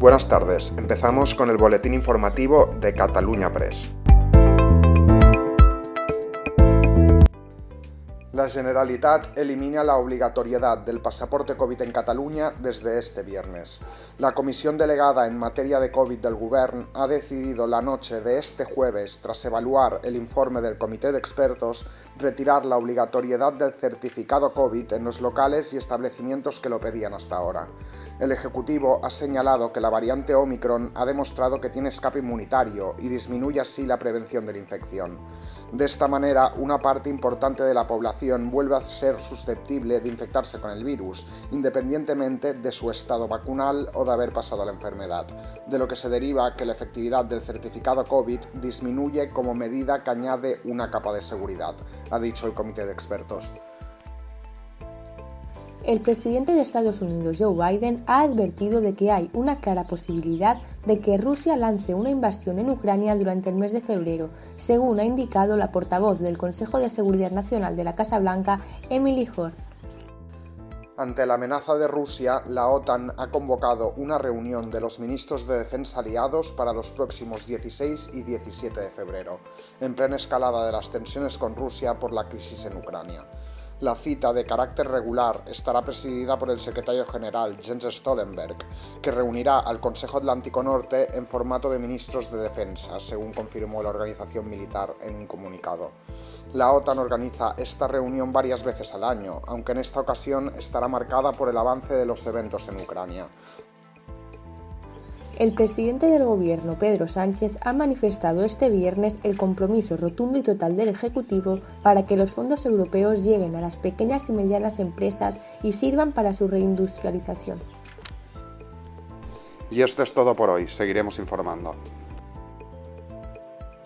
Buenas tardes, empezamos con el boletín informativo de Cataluña Press. La Generalitat elimina la obligatoriedad del pasaporte COVID en Cataluña desde este viernes. La comisión delegada en materia de COVID del Govern ha decidido la noche de este jueves, tras evaluar el informe del comité de expertos, retirar la obligatoriedad del certificado COVID en los locales y establecimientos que lo pedían hasta ahora. El Ejecutivo ha señalado que la variante Omicron ha demostrado que tiene escape inmunitario y disminuye así la prevención de la infección. De esta manera, una parte importante de la población vuelve a ser susceptible de infectarse con el virus, independientemente de su estado vacunal o de haber pasado la enfermedad, de lo que se deriva que la efectividad del certificado COVID disminuye como medida que añade una capa de seguridad, ha dicho el comité de expertos. El presidente de Estados Unidos, Joe Biden, ha advertido de que hay una clara posibilidad de que Rusia lance una invasión en Ucrania durante el mes de febrero, según ha indicado la portavoz del Consejo de Seguridad Nacional de la Casa Blanca, Emily Hoare. Ante la amenaza de Rusia, la OTAN ha convocado una reunión de los ministros de defensa aliados para los próximos 16 y 17 de febrero, en plena escalada de las tensiones con Rusia por la crisis en Ucrania. La cita, de carácter regular, estará presidida por el secretario general Jens Stoltenberg, que reunirá al Consejo Atlántico Norte en formato de ministros de defensa, según confirmó la organización militar en un comunicado. La OTAN organiza esta reunión varias veces al año, aunque en esta ocasión estará marcada por el avance de los eventos en Ucrania. El presidente del Gobierno, Pedro Sánchez, ha manifestado este viernes el compromiso rotundo y total del Ejecutivo para que los fondos europeos lleguen a las pequeñas y medianas empresas y sirvan para su reindustrialización. Y esto es todo por hoy, seguiremos informando.